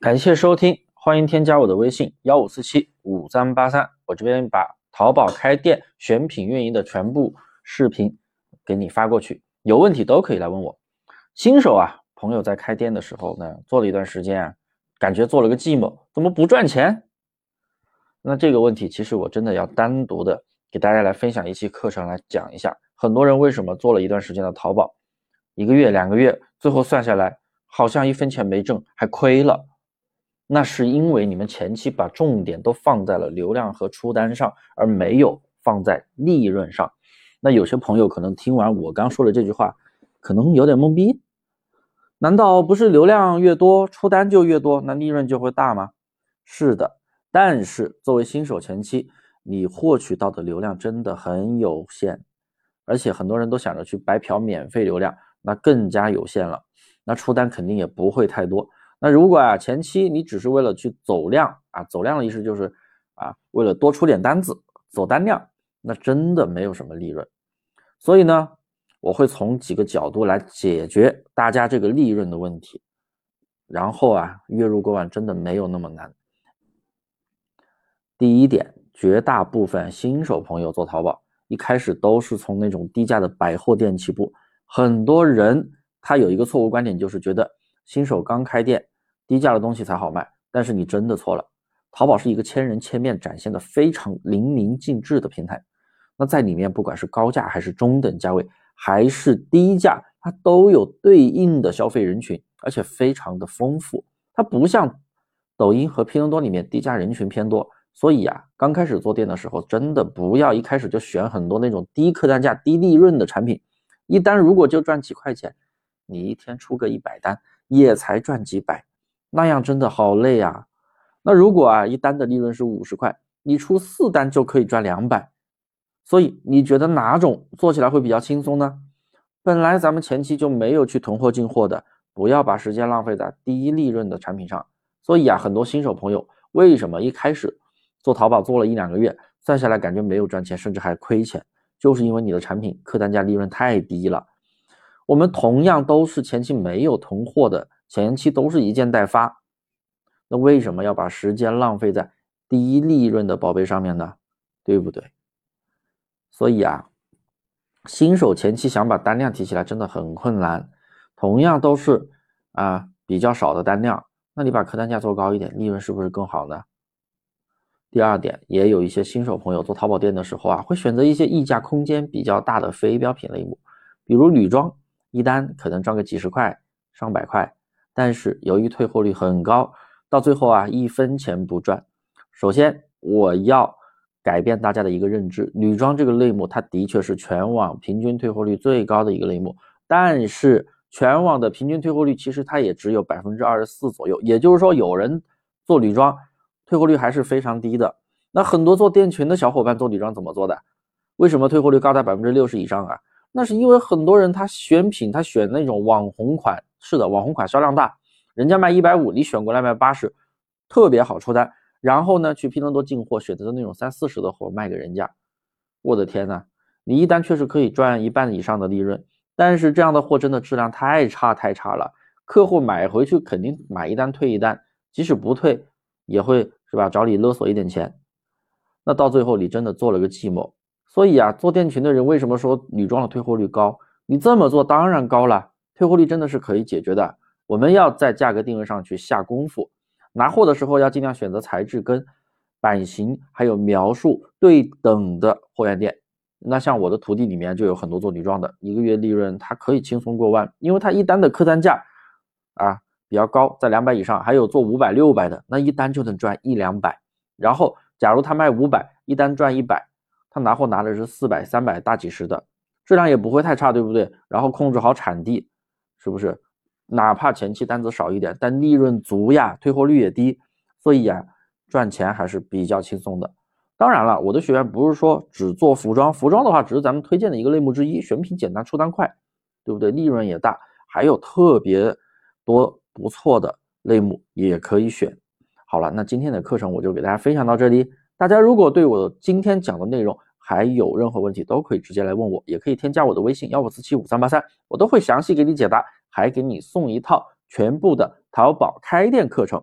感谢收听，欢迎添加我的微信幺五四七五三八三，我这边把淘宝开店选品运营的全部视频给你发过去，有问题都可以来问我。新手啊，朋友在开店的时候呢，做了一段时间啊，感觉做了个寂寞，怎么不赚钱？那这个问题其实我真的要单独的给大家来分享一期课程来讲一下。很多人为什么做了一段时间的淘宝，一个月两个月，最后算下来好像一分钱没挣，还亏了。那是因为你们前期把重点都放在了流量和出单上，而没有放在利润上。那有些朋友可能听完我刚说的这句话，可能有点懵逼。难道不是流量越多，出单就越多，那利润就会大吗？是的，但是作为新手前期，你获取到的流量真的很有限。而且很多人都想着去白嫖免费流量，那更加有限了。那出单肯定也不会太多。那如果啊前期你只是为了去走量啊，走量的意思就是啊为了多出点单子走单量，那真的没有什么利润。所以呢，我会从几个角度来解决大家这个利润的问题。然后啊，月入过万真的没有那么难。第一点，绝大部分新手朋友做淘宝。一开始都是从那种低价的百货店起步，很多人他有一个错误观点，就是觉得新手刚开店，低价的东西才好卖。但是你真的错了，淘宝是一个千人千面展现的非常淋漓尽致的平台。那在里面，不管是高价还是中等价位，还是低价，它都有对应的消费人群，而且非常的丰富。它不像抖音和拼多多里面低价人群偏多。所以呀，刚开始做店的时候，真的不要一开始就选很多那种低客单价、低利润的产品。一单如果就赚几块钱，你一天出个一百单，也才赚几百，那样真的好累啊。那如果啊，一单的利润是五十块，你出四单就可以赚两百。所以你觉得哪种做起来会比较轻松呢？本来咱们前期就没有去囤货进货的，不要把时间浪费在低利润的产品上。所以啊，很多新手朋友为什么一开始？做淘宝做了一两个月，算下来感觉没有赚钱，甚至还亏钱，就是因为你的产品客单价利润太低了。我们同样都是前期没有囤货的，前期都是一件代发，那为什么要把时间浪费在低利润的宝贝上面呢？对不对？所以啊，新手前期想把单量提起来真的很困难。同样都是啊比较少的单量，那你把客单价做高一点，利润是不是更好呢？第二点，也有一些新手朋友做淘宝店的时候啊，会选择一些溢价空间比较大的非标品类目，比如女装，一单可能赚个几十块、上百块，但是由于退货率很高，到最后啊一分钱不赚。首先，我要改变大家的一个认知，女装这个类目它的确是全网平均退货率最高的一个类目，但是全网的平均退货率其实它也只有百分之二十四左右，也就是说有人做女装。退货率还是非常低的。那很多做店群的小伙伴做女装怎么做的？为什么退货率高达百分之六十以上啊？那是因为很多人他选品，他选那种网红款，是的，网红款销量大，人家卖一百五，你选过来卖八十，特别好出单。然后呢，去拼多多进货，选择的那种三四十的货卖给人家。我的天呐，你一单确实可以赚一半以上的利润，但是这样的货真的质量太差太差了，客户买回去肯定买一单退一单，即使不退也会。是吧？找你勒索一点钱，那到最后你真的做了个寂寞。所以啊，做店群的人为什么说女装的退货率高？你这么做当然高了，退货率真的是可以解决的。我们要在价格定位上去下功夫，拿货的时候要尽量选择材质跟版型还有描述对等的货源店。那像我的徒弟里面就有很多做女装的，一个月利润他可以轻松过万，因为他一单的客单价啊。比较高，在两百以上，还有做五百、六百的，那一单就能赚一两百。然后，假如他卖五百，一单赚一百，他拿货拿的是四百、三百、大几十的，质量也不会太差，对不对？然后控制好产地，是不是？哪怕前期单子少一点，但利润足呀，退货率也低，所以呀，赚钱还是比较轻松的。当然了，我的学员不是说只做服装，服装的话只是咱们推荐的一个类目之一，选品简单，出单快，对不对？利润也大，还有特别多。不错的类目也可以选。好了，那今天的课程我就给大家分享到这里。大家如果对我今天讲的内容还有任何问题，都可以直接来问我，也可以添加我的微信幺五四七五三八三，我都会详细给你解答，还给你送一套全部的淘宝开店课程。